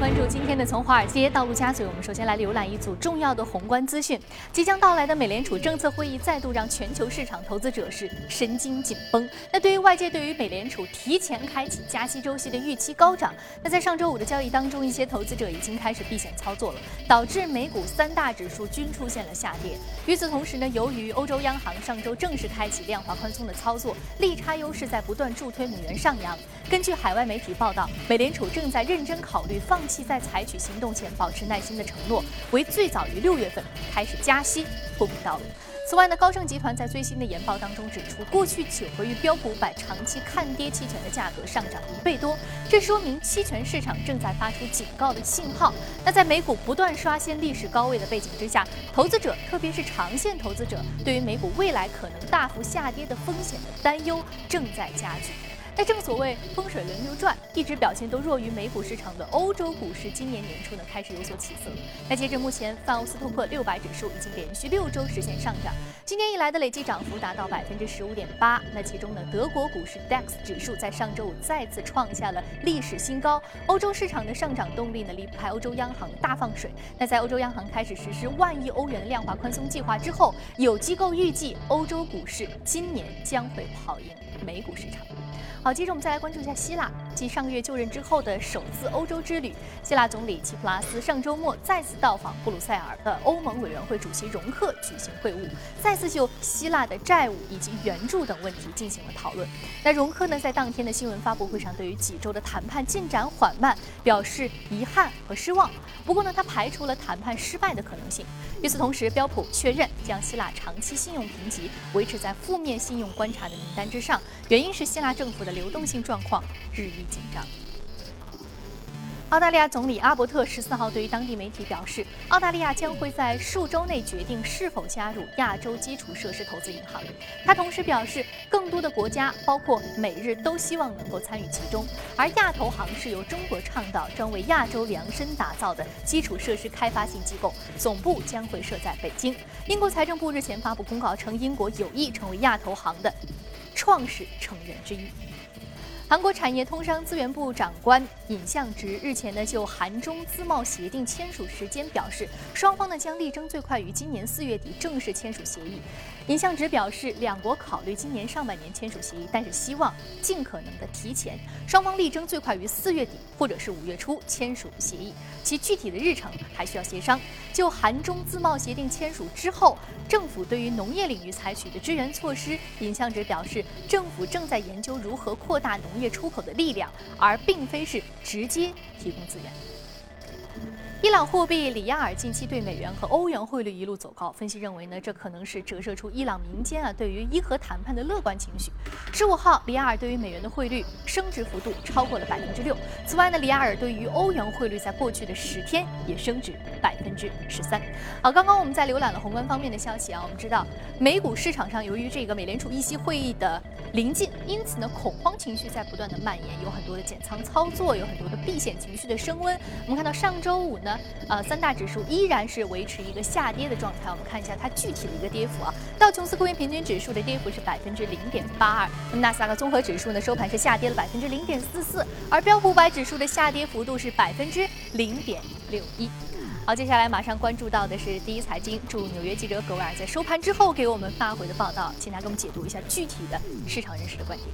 关注今天的从华尔街到陆家嘴。我们首先来浏览一组重要的宏观资讯。即将到来的美联储政策会议再度让全球市场投资者是神经紧绷。那对于外界对于美联储提前开启加息周期的预期高涨，那在上周五的交易当中，一些投资者已经开始避险操作了，导致美股三大指数均出现了下跌。与此同时呢，由于欧洲央行上周正式开启量化宽松的操作，利差优势在不断助推美元上扬。根据海外媒体报道，美联储正在认真考虑放弃在采取行动前保持耐心的承诺，为最早于六月份开始加息铺平道路。此外呢，高盛集团在最新的研报当中指出，过去九个月标普五百长期看跌期权的价格上涨一倍多，这说明期权市场正在发出警告的信号。那在美股不断刷新历史高位的背景之下，投资者特别是长线投资者对于美股未来可能大幅下跌的风险的担忧正在加剧。那正所谓风水轮流转，一直表现都弱于美股市场的欧洲股市，今年年初呢开始有所起色。那截至目前，泛欧斯突破六百指数已经连续六周实现上涨，今年以来的累计涨幅达到百分之十五点八。那其中呢，德国股市 DAX 指数在上周五再次创下了历史新高。欧洲市场的上涨动力呢离不开欧洲央行大放水。那在欧洲央行开始实施万亿欧元的量化宽松计划之后，有机构预计欧洲股市今年将会跑赢美股市场。好，接着我们再来关注一下希腊。继上个月就任之后的首次欧洲之旅，希腊总理齐普拉斯上周末再次到访布鲁塞尔的欧盟委员会主席容克举行会晤，再次就希腊的债务以及援助等问题进行了讨论。那容克呢，在当天的新闻发布会上，对于几周的谈判进展缓慢表示遗憾和失望。不过呢，他排除了谈判失败的可能性。与此同时，标普确认将希腊长期信用评级维持在负面信用观察的名单之上，原因是希腊政政府的。流动性状况日益紧张。澳大利亚总理阿伯特十四号对于当地媒体表示，澳大利亚将会在数周内决定是否加入亚洲基础设施投资银行。他同时表示，更多的国家，包括美日，都希望能够参与其中。而亚投行是由中国倡导、专为亚洲量身打造的基础设施开发性机构，总部将会设在北京。英国财政部日前发布公告称，英国有意成为亚投行的创始成员之一。韩国产业通商资源部长官尹相植日前呢就韩中自贸协定签署时间表示，双方呢将力争最快于今年四月底正式签署协议。尹相植表示，两国考虑今年上半年签署协议，但是希望尽可能的提前。双方力争最快于四月底或者是五月初签署协议，其具体的日程还需要协商。就韩中自贸协定签署之后，政府对于农业领域采取的支援措施，尹相植表示，政府正在研究如何扩大农。业出口的力量，而并非是直接提供资源。伊朗货币里亚尔近期对美元和欧元汇率一路走高，分析认为呢，这可能是折射出伊朗民间啊对于伊核谈判的乐观情绪。十五号，里亚尔对于美元的汇率升值幅度超过了百分之六。此外呢，里亚尔对于欧元汇率在过去的十天也升值百分之十三。好，刚刚我们在浏览了宏观方面的消息啊，我们知道美股市场上由于这个美联储议息会议的临近，因此呢恐慌情绪在不断的蔓延，有很多的减仓操作，有很多的避险情绪的升温。我们看到上周五呢。呃，三大指数依然是维持一个下跌的状态。我们看一下它具体的一个跌幅啊。道琼斯工业平均指数的跌幅是百分之零点八二，那么纳斯达克综合指数呢收盘是下跌了百分之零点四四，而标普五百指数的下跌幅度是百分之零点六一。好，接下来马上关注到的是第一财经驻纽约记者葛维尔在收盘之后给我们发回的报道，请他给我们解读一下具体的市场人士的观点。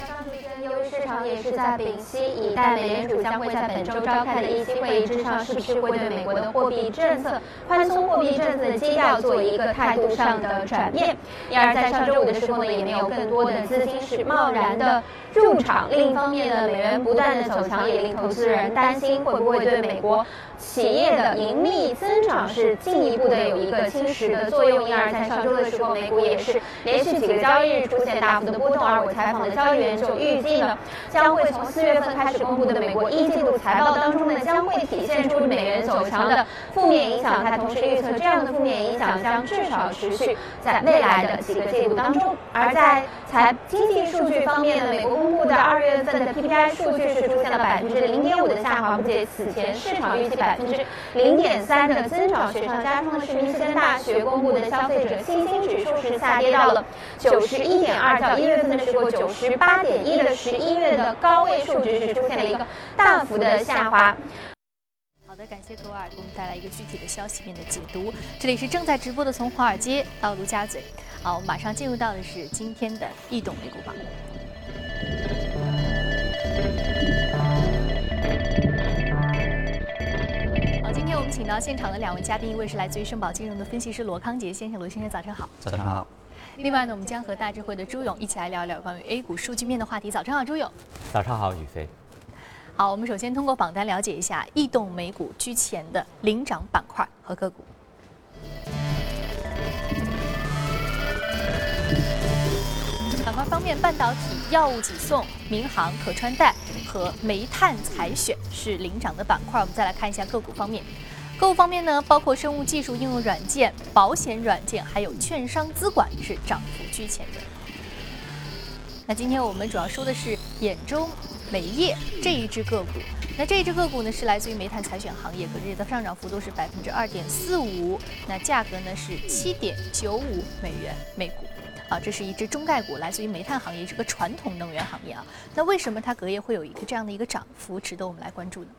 上提升，由于市场也是在屏息以待美联储将会在本周召开的议息会议之上，是不是会对美国的货币政策、宽松货币政策的基调做一个态度上的转变。因而，在上周五的时候呢，也没有更多的资金是贸然的入场。另一方面呢，美元不断的走强，也令投资人担心会不会对美国企业的盈利增长是进一步的有一个侵蚀的作用。因而，在上周的时候，美股也是连续几个交易日出现大幅的波动。而我采访的交易员。就预计呢，将会从四月份开始公布的美国一季度财报当中呢，将会体现出美元走强的负面影响。它同时预测，这样的负面影响将至少持续在未来的几个季度当中。而在财经济数据方面呢，美国公布的二月份的 PPI 数据是出现了百分之零点五的下滑，不及此前市场预计百分之零点三的增长。雪上加霜的是，密歇根大学公布的消费者信心指数是下跌到了九十一点二，较一月份的时候九十八点一的十一月的高位数值是出现了一个大幅的下滑。好的，感谢格尔给我们带来一个具体的消息面的解读。这里是正在直播的，从华尔街到陆家嘴。好，马上进入到的是今天的易动美股榜。好，今天我们请到现场的两位嘉宾，一位是来自于盛宝金融的分析师罗康杰先生，罗先生早上好。早上好。另外呢，我们将和大智慧的朱勇一起来聊一聊关于 A 股数据面的话题。早上好，朱勇。早上好，宇飞。好，我们首先通过榜单了解一下异动美股居前的领涨板块和个股。方面，半导体、药物、几送、民航、可穿戴和煤炭采选是领涨的板块。我们再来看一下个股方面，个股方面呢，包括生物技术应用软件、保险软件，还有券商资管是涨幅居前的。那今天我们主要说的是兖州。煤业这一只个股，那这一只个股呢是来自于煤炭采选行业，隔日的上涨幅度是百分之二点四五，那价格呢是七点九五美元每股，啊，这是一只中概股，来自于煤炭行业，是个传统能源行业啊。那为什么它隔夜会有一个这样的一个涨幅，值得我们来关注呢？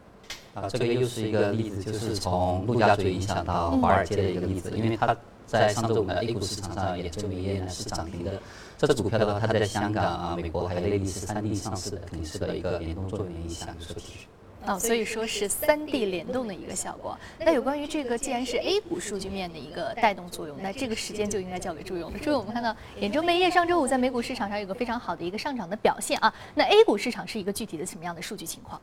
啊，这个又是一个例子，就是从陆家嘴影响到华尔街的一个例子，因为它在上周五的 A 股市场上，兖州煤业呢是涨停的。这只股票的话，它在香港啊、美国还有内地是三地上市的，肯定是个一个联动作用影响，所继续。哦，所以说是三地联动的一个效果。那有关于这个，既然是 A 股数据面的一个带动作用，那这个时间就应该交给朱勇了。朱勇，我们看到兖州煤业上周五在美股市场上有个非常好的一个上涨的表现啊。那 A 股市场是一个具体的什么样的数据情况？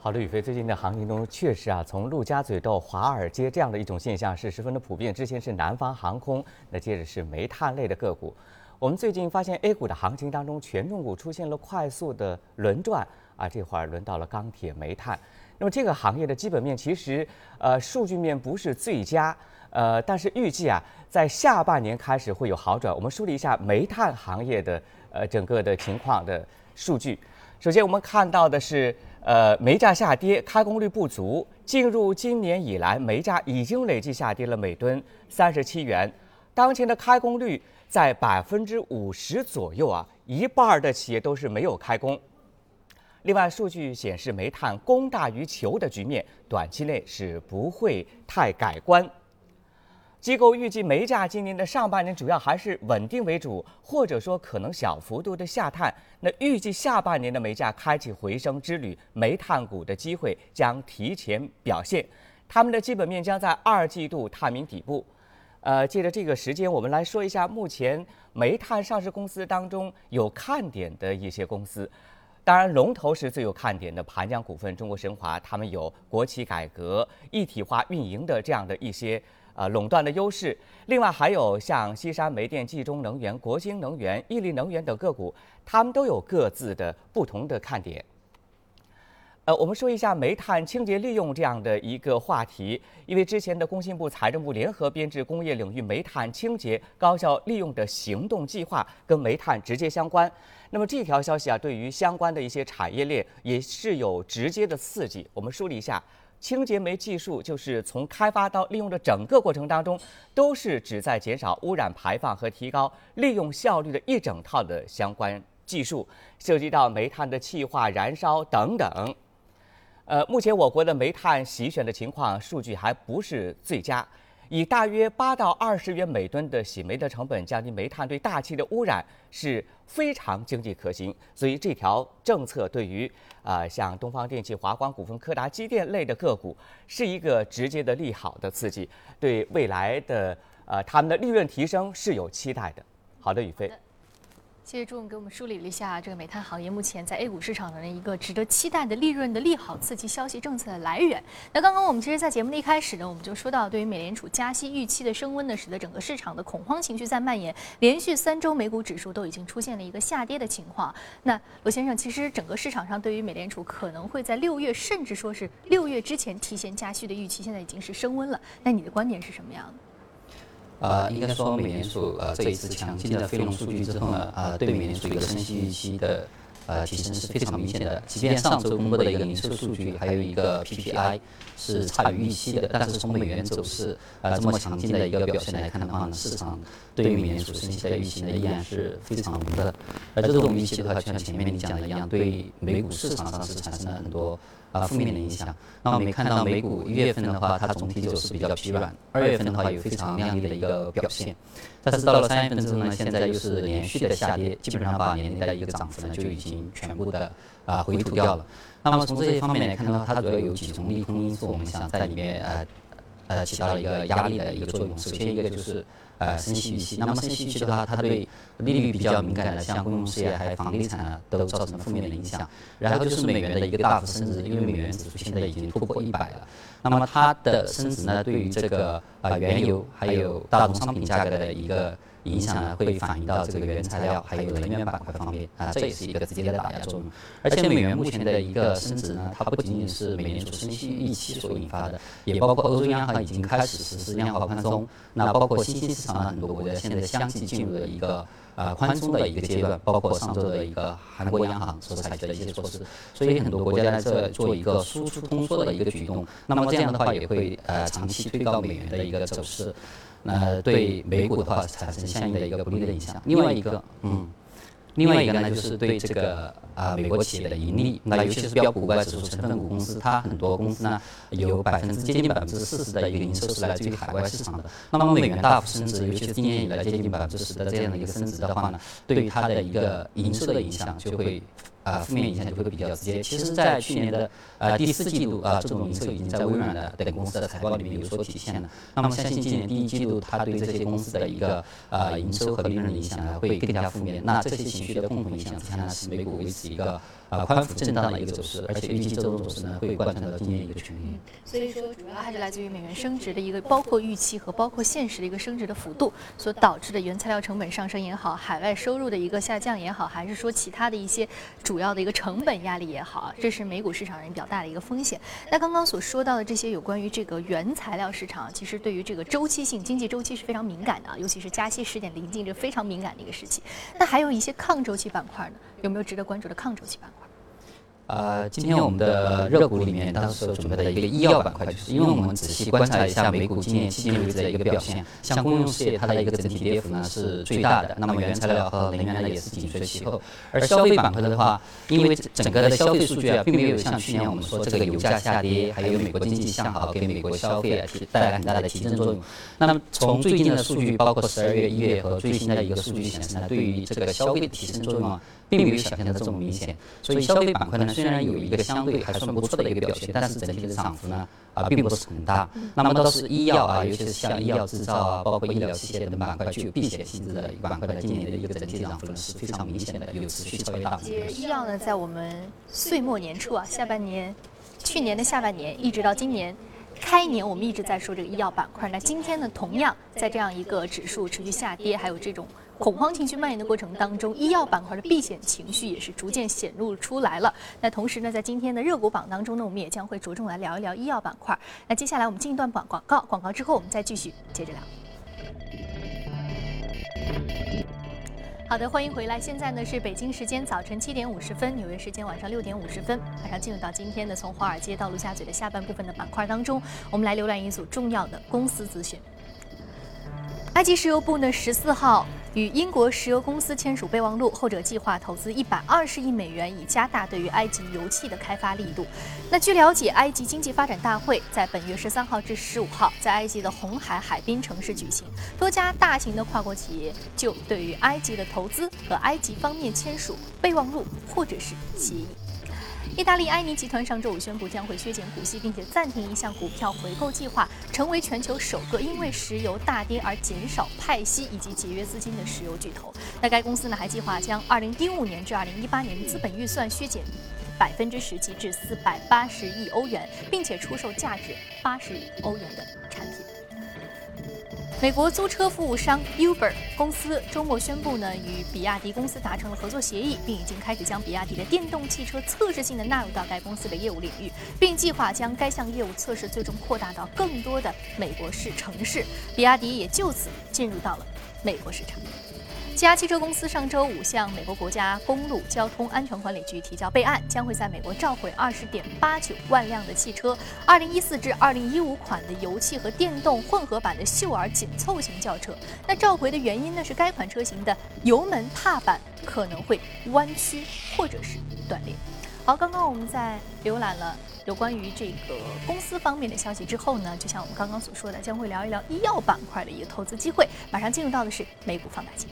好的，宇飞，最近的行情中确实啊，从陆家嘴到华尔街这样的一种现象是十分的普遍。之前是南方航空，那接着是煤炭类的个股。我们最近发现 A 股的行情当中，权重股出现了快速的轮转啊，这会儿轮到了钢铁、煤炭。那么这个行业的基本面其实呃数据面不是最佳，呃，但是预计啊在下半年开始会有好转。我们梳理一下煤炭行业的呃整个的情况的数据。首先我们看到的是呃煤价下跌，开工率不足。进入今年以来，煤价已经累计下跌了每吨三十七元。当前的开工率。在百分之五十左右啊，一半的企业都是没有开工。另外，数据显示煤炭供大于求的局面，短期内是不会太改观。机构预计煤价今年的上半年主要还是稳定为主，或者说可能小幅度的下探。那预计下半年的煤价开启回升之旅，煤炭股的机会将提前表现，他们的基本面将在二季度探明底部。呃，借着这个时间，我们来说一下目前煤炭上市公司当中有看点的一些公司。当然，龙头是最有看点的盘江股份、中国神华，他们有国企改革、一体化运营的这样的一些呃垄断的优势。另外，还有像西山煤电、冀中能源、国兴能源、伊利能源等个股，他们都有各自的不同的看点。呃，我们说一下煤炭清洁利用这样的一个话题，因为之前的工信部、财政部联合编制工业领域煤炭清洁高效利用的行动计划，跟煤炭直接相关。那么这条消息啊，对于相关的一些产业链也是有直接的刺激。我们梳理一下，清洁煤技术就是从开发到利用的整个过程当中，都是旨在减少污染排放和提高利用效率的一整套的相关技术，涉及到煤炭的气化、燃烧等等。呃，目前我国的煤炭洗选的情况数据还不是最佳，以大约八到二十元每吨的洗煤的成本降低煤炭对大气的污染是非常经济可行，所以这条政策对于啊像东方电气、华光股份、柯达机电类的个股是一个直接的利好的刺激，对未来的呃他们的利润提升是有期待的。好的，宇飞。谢谢朱总给我们梳理了一下这个煤炭行业目前在 A 股市场的一个值得期待的利润的利好刺激消息政策的来源。那刚刚我们其实，在节目的一开始呢，我们就说到，对于美联储加息预期的升温呢，使得整个市场的恐慌情绪在蔓延，连续三周美股指数都已经出现了一个下跌的情况。那罗先生，其实整个市场上对于美联储可能会在六月，甚至说是六月之前提前加息的预期，现在已经是升温了。那你的观点是什么样的？呃，应该说美联储呃这一次强劲的非农数据之后呢，呃，对美联储一个升息预期的呃提升是非常明显的。即便上周公布的一个零售数据，还有一个 PPI 是差于预期的，但是从美元走势呃这么强劲的一个表现来看的话呢，市场对于美联储升息的预期呢依然是非常浓的。而这种预期的话，就像前面你讲的一样，对美股市场上是产生了很多。啊，负面的影响。那我们看到美股一月份的话，它总体走势比较疲软；二月份的话，有非常亮丽的一个表现。但是到了三月份之后呢，现在又是连续的下跌，基本上把年内的一个涨幅呢就已经全部的啊回吐掉了。那么从这些方面来看的话，它主要有几种利空因素，我们想在里面呃呃起到了一个压力的一个作用。首先一个就是。呃，升息预期。那么升息预期的话，它对利率比较敏感的，像公用事业还有房地产啊，都造成了负面的影响。然后就是美元的一个大幅升值，因为美元指数现在已经突破一百了。那么它的升值呢，对于这个啊原油还有大宗商品价格的一个。影响呢会反映到这个原材料还有能源板块方面啊，这也是一个直接的打压作用。而且美元目前的一个升值呢，它不仅仅是美联储升息预期所引发的，也包括欧洲央行已经开始实施量化宽松。那包括新兴市场的很多国家现在相继进入了一个呃宽松的一个阶段，包括上周的一个韩国央行所采取的一些措施。所以很多国家在这做一个输出通缩的一个举动。那么这样的话也会呃长期推高美元的一个走势。那对美股的话产生相应的一个不利的影响。另外一个，嗯，另外一个呢，就是对这个啊美国企业的盈利，那尤其是标普五百指数成分股公司，它很多公司呢有百分之接近百分之四十的一个营收是来自于海外市场的。那么美元大幅升值，尤其是今年以来接近百分之十的这样的一个升值的话呢，对于它的一个营收的影响就会。啊，负面影响就会比较直接。其实，在去年的呃第四季度啊，这种营收已经在微软的等公司的财报里面有所体现了。那么，相信今年第一季度，它对这些公司的一个呃营收和利润的影响呢，会更加负面。那这些情绪的共同影响之下呢，使美股维持一个。啊，宽幅震荡的一个走势，而且预计这种走势呢会贯穿到今年一个全年。所以说，主要还是来自于美元升值的一个，包括预期和包括现实的一个升值的幅度所导致的原材料成本上升也好，海外收入的一个下降也好，还是说其他的一些主要的一个成本压力也好，这是美股市场人比较大的一个风险。那刚刚所说到的这些有关于这个原材料市场，其实对于这个周期性经济周期是非常敏感的，尤其是加息时点临近这非常敏感的一个时期。那还有一些抗周期板块呢，有没有值得关注的抗周期板块？呃，今天我们的热股里面当时准备的一个医药板块，就是因为我们仔细观察一下美股今年迄今为止的一个表现，像公用事业它的一个整体跌幅呢是最大的，那么原材料和能源呢也是紧随其后。而消费板块的话，因为整个的消费数据啊，并没有像去年我们说这个油价下跌，还有美国经济向好给美国消费啊提带来很大的提振作用。那么从最近的数据，包括十二月、一月和最新的一个数据显示呢，对于这个消费的提升作用啊。并没有想象的这么明显，所以消费板块呢，虽然有一个相对还算不错的一个表现，但是整体的涨幅呢，啊，并不是很大。那么倒是医药啊，尤其是像医药制造啊，包括医疗器械等板块具有避险性质的板块呢，今年的一个整体涨幅呢是非常明显的，有持续超越大幅。医药呢，在我们岁末年初啊，下半年，去年的下半年一直到今年开年，我们一直在说这个医药板块。那今天呢，同样在这样一个指数持续下跌，还有这种。恐慌情绪蔓延的过程当中，医药板块的避险情绪也是逐渐显露出来了。那同时呢，在今天的热股榜当中呢，我们也将会着重来聊一聊医药板块。那接下来我们进一段广广告，广告之后我们再继续接着聊。好的，欢迎回来。现在呢是北京时间早晨七点五十分，纽约时间晚上六点五十分。马上进入到今天的从华尔街到陆家嘴的下半部分的板块当中，我们来浏览一组重要的公司资讯。埃及石油部呢十四号。与英国石油公司签署备忘录，后者计划投资一百二十亿美元，以加大对于埃及油气的开发力度。那据了解，埃及经济发展大会在本月十三号至十五号在埃及的红海海滨城市举行，多家大型的跨国企业就对于埃及的投资和埃及方面签署备忘录或者是协议。意大利埃尼集团上周五宣布将会削减股息，并且暂停一项股票回购计划，成为全球首个因为石油大跌而减少派息以及节约资金的石油巨头。那该公司呢还计划将2015年至2018年的资本预算削减百分之十七至480亿欧元，并且出售价值80亿欧元的产品。美国租车服务商 Uber 公司周末宣布呢，与比亚迪公司达成了合作协议，并已经开始将比亚迪的电动汽车测试性的纳入到该公司的业务领域，并计划将该项业务测试最终扩大到更多的美国市城市。比亚迪也就此进入到了美国市场。吉亚汽车公司上周五向美国国家公路交通安全管理局提交备案，将会在美国召回二十点八九万辆的汽车，二零一四至二零一五款的油气和电动混合版的秀尔紧凑型轿车。那召回的原因呢？是该款车型的油门踏板可能会弯曲或者是断裂。好，刚刚我们在浏览了有关于这个公司方面的消息之后呢，就像我们刚刚所说的，将会聊一聊医药板块的一个投资机会。马上进入到的是美股放大镜。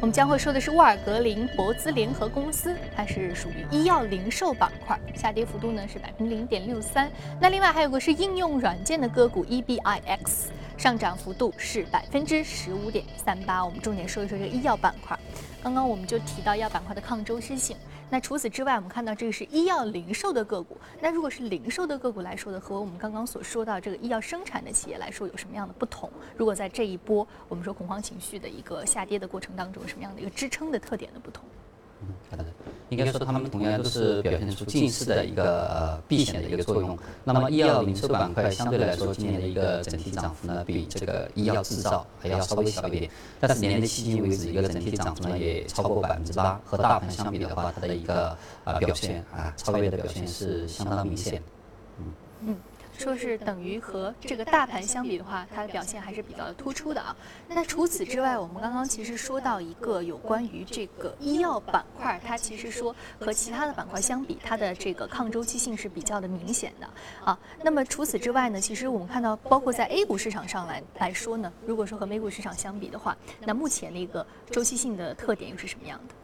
我们将会说的是沃尔格林博兹联合公司，它是属于医药零售板块，下跌幅度呢是百分之零点六三。那另外还有个是应用软件的个股 EBIX。上涨幅度是百分之十五点三八。我们重点说一说这个医药板块。刚刚我们就提到医药板块的抗周期性。那除此之外，我们看到这个是医药零售的个股。那如果是零售的个股来说的，和我们刚刚所说到这个医药生产的企业来说，有什么样的不同？如果在这一波我们说恐慌情绪的一个下跌的过程当中，什么样的一个支撑的特点的不同？嗯，好的。应该说，他们同样都是表现出近似的一个避险的一个作用。那么，医药零售板块相对来说，今年的一个整体涨幅呢，比这个医药制造还要稍微小一点。但是，年内迄今为止，一个整体涨幅呢，也超过百分之八。和大盘相比的话，它的一个呃表现啊，超越的表现是相当明显。嗯嗯。说是等于和这个大盘相比的话，它的表现还是比较突出的啊。那除此之外，我们刚刚其实说到一个有关于这个医药板块，它其实说和其他的板块相比，它的这个抗周期性是比较的明显的啊。那么除此之外呢，其实我们看到，包括在 A 股市场上来来说呢，如果说和美股市场相比的话，那目前的一个周期性的特点又是什么样的？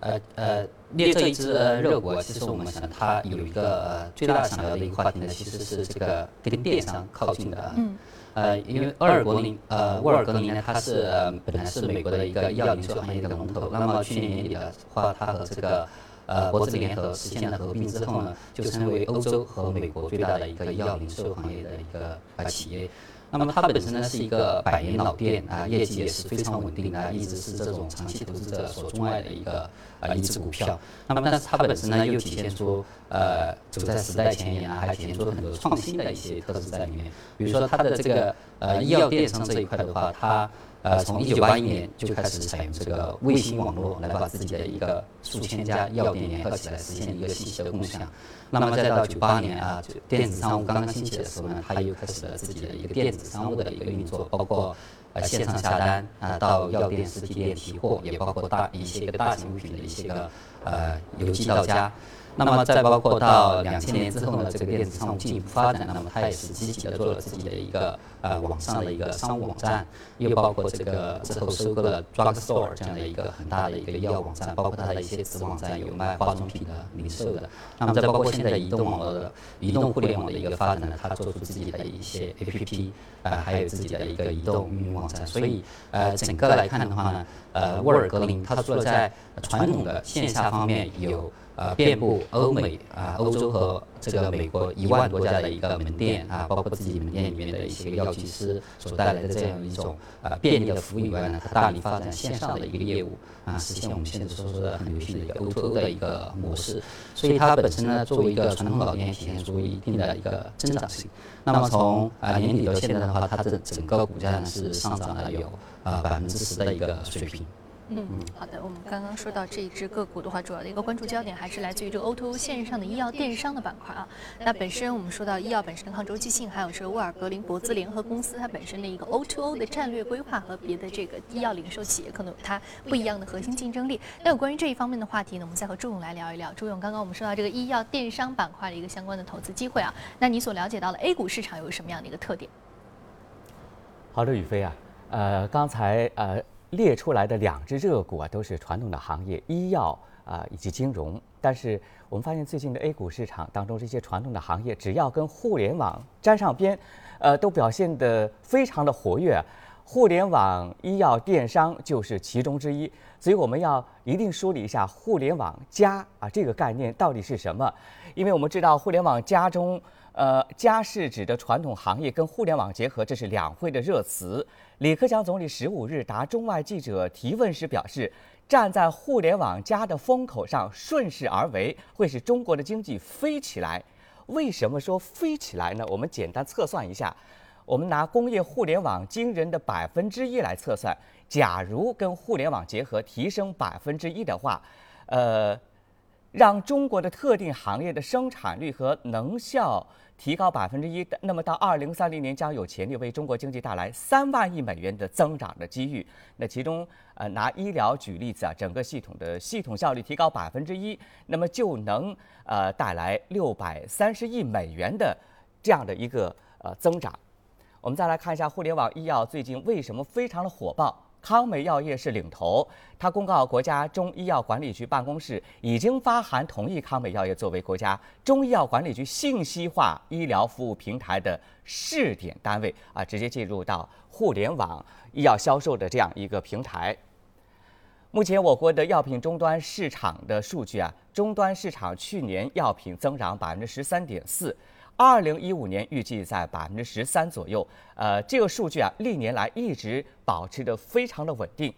呃呃，列这一支热股，其实我们想它有一个最大想要的一个话题呢，其实是这个跟电商靠近的。嗯。呃，因为沃尔格林呃沃尔格林呢，它是本来是美国的一个医药零售行业的龙头。那么去年年底的话，它和这个呃博智联合实现了合并之后呢，就成为欧洲和美国最大的一个医药零售行业的一个呃企业。那么它本身呢是一个百年老店啊，业绩也是非常稳定的，一直是这种长期投资者所钟爱的一个啊一只股票。那么但是它本身呢又体现出呃走在时代前沿啊，还体现出很多创新的一些特质在里面。比如说它的这个呃医药电商这一块的话，它。呃，从一九八一年就开始采用这个卫星网络来把自己的一个数千家药店联合起来，实现一个信息的共享。那么再到九八年啊，就电子商务刚刚兴起的时候呢，它又开始了自己的一个电子商务的一个运作，包括呃线上下单啊，到药店实体店提货，也包括大一些个大型物品的一些个呃邮寄到家。那么再包括到两千年之后呢，这个电子商务进一步发展，那么它也是积极的做了自己的一个呃网上的一个商务网站，又包括这个之后收购了 Drugstore 这样的一个很大的一个医药网站，包括它的一些子网站有卖化妆品的零售的。那么再包括现在移动网络的移动互联网的一个发展呢，它做出自己的一些 APP，呃，还有自己的一个移动运营网站。所以呃，整个来看的话呢，呃，沃尔格林它除了在传统的线下方面有。呃，遍布欧美啊、欧洲和这个美国一万多家的一个门店啊，包括自己门店里面的一些药剂师所带来的这样一种呃便利的服务以外呢，它大力发展线上的一个业务啊，实现我们现在所说的很流行的一个 O2O 的一个模式。所以它本身呢，作为一个传统老店，体现出一定的一个增长性。那么从啊年底到现在的话，它的整个股价呢是上涨了有啊百分之十的一个水平。嗯，好的。我们刚刚说到这一只个股的话，主要的一个关注焦点还是来自于这个 O2O 线上的医药电商的板块啊。那本身我们说到医药本身的抗周期性，还有这个沃尔格林博兹联合公司它本身的一个 O2O 的战略规划和别的这个医药零售企业可能有它不一样的核心竞争力。那有关于这一方面的话题呢，我们再和朱勇来聊一聊。朱勇，刚刚我们说到这个医药电商板块的一个相关的投资机会啊，那你所了解到的 A 股市场有什么样的一个特点？好的，宇飞啊，呃，刚才呃。列出来的两只热股啊，都是传统的行业，医药啊以及金融。但是我们发现最近的 A 股市场当中，这些传统的行业只要跟互联网沾上边，呃，都表现得非常的活跃。互联网、医药、电商就是其中之一。所以我们要一定梳理一下“互联网加”啊这个概念到底是什么？因为我们知道“互联网加”中。呃，家是指的传统行业跟互联网结合，这是两会的热词。李克强总理十五日答中外记者提问时表示，站在互联网加的风口上顺势而为，会使中国的经济飞起来。为什么说飞起来呢？我们简单测算一下，我们拿工业互联网惊人的百分之一来测算，假如跟互联网结合提升百分之一的话，呃，让中国的特定行业的生产率和能效。提高百分之一，那么到二零三零年将有潜力为中国经济带来三万亿美元的增长的机遇。那其中，呃，拿医疗举例子啊，整个系统的系统效率提高百分之一，那么就能呃带来六百三十亿美元的这样的一个呃增长。我们再来看一下互联网医药最近为什么非常的火爆。康美药业是领头，他公告国家中医药管理局办公室已经发函同意康美药业作为国家中医药管理局信息化医疗服务平台的试点单位啊，直接进入到互联网医药销售的这样一个平台。目前我国的药品终端市场的数据啊，终端市场去年药品增长百分之十三点四。二零一五年预计在百分之十三左右，呃，这个数据啊，历年来一直保持着非常的稳定。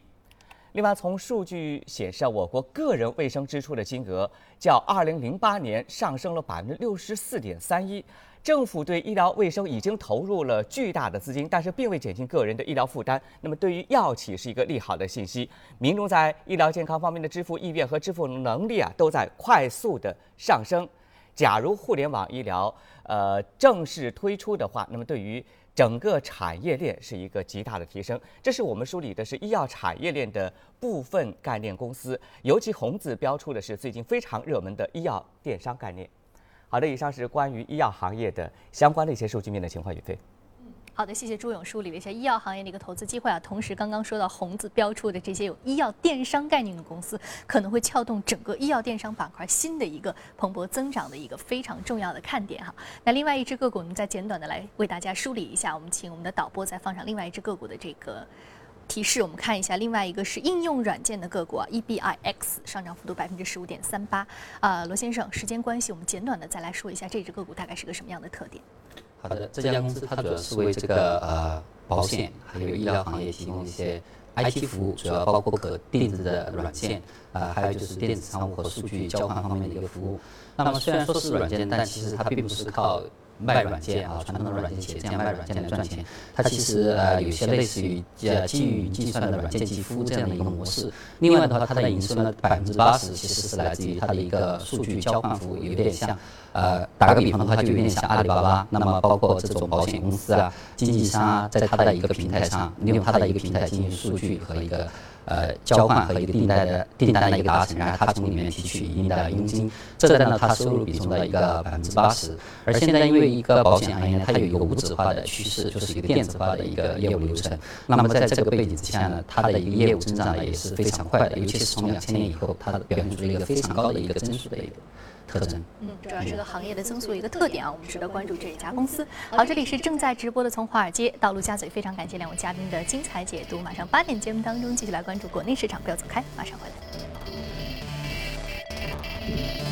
另外，从数据显示啊，我国个人卫生支出的金额较二零零八年上升了百分之六十四点三一。政府对医疗卫生已经投入了巨大的资金，但是并未减轻个人的医疗负担。那么，对于药企是一个利好的信息，民众在医疗健康方面的支付意愿和支付能力啊，都在快速的上升。假如互联网医疗呃正式推出的话，那么对于整个产业链是一个极大的提升。这是我们梳理的是医药产业链的部分概念公司，尤其红字标出的是最近非常热门的医药电商概念。好的，以上是关于医药行业的相关的一些数据面的情况，宇飞。好的，谢谢朱勇梳理了一下医药行业的一个投资机会啊。同时，刚刚说到红字标出的这些有医药电商概念的公司，可能会撬动整个医药电商板块新的一个蓬勃增长的一个非常重要的看点哈。那另外一只个股，我们再简短的来为大家梳理一下。我们请我们的导播再放上另外一只个股的这个提示，我们看一下，另外一个是应用软件的个股啊，EBIX 上涨幅度百分之十五点三八。啊，罗先生，时间关系，我们简短的再来说一下这只个股大概是个什么样的特点。好的，这家公司它主要是为这个呃保险还有医疗行业提供一些 IT 服务，主要包括可定制的软件，啊，还有就是电子商务和数据交换方面的一个服务。那么虽然说是软件，但其实它并不是靠。卖软件啊，传统的软件企业这样卖软件来赚钱，它其实呃有些类似于呃基于云计算的软件及服务这样的一个模式。另外的话，它的营收呢百分之八十其实是来自于它的一个数据交换服务，有点像呃打个比方的话，就有点像阿里巴巴。那么包括这种保险公司啊、经纪商啊，在它的一个平台上，利用它的一个平台进行数据和一个。呃，交换和一个订单的订单的一个达成，然后他从里面提取一定的佣金，这占到他收入比重的一个百分之八十。而现在因为一个保险行业它有一个无纸化的趋势，就是一个电子化的一个业务流程。那么在这个背景之下呢，它的一个业务增长呢也是非常快的，尤其是从两千年以后，它表现出了一个非常高的一个增速的一个。特征，嗯，主要是个行业的增速一个特点啊。我们值得关注这一家公司。好，这里是正在直播的，从华尔街到陆家嘴。非常感谢两位嘉宾的精彩解读。马上八点节目当中继续来关注国内市场，不要走开，马上回来。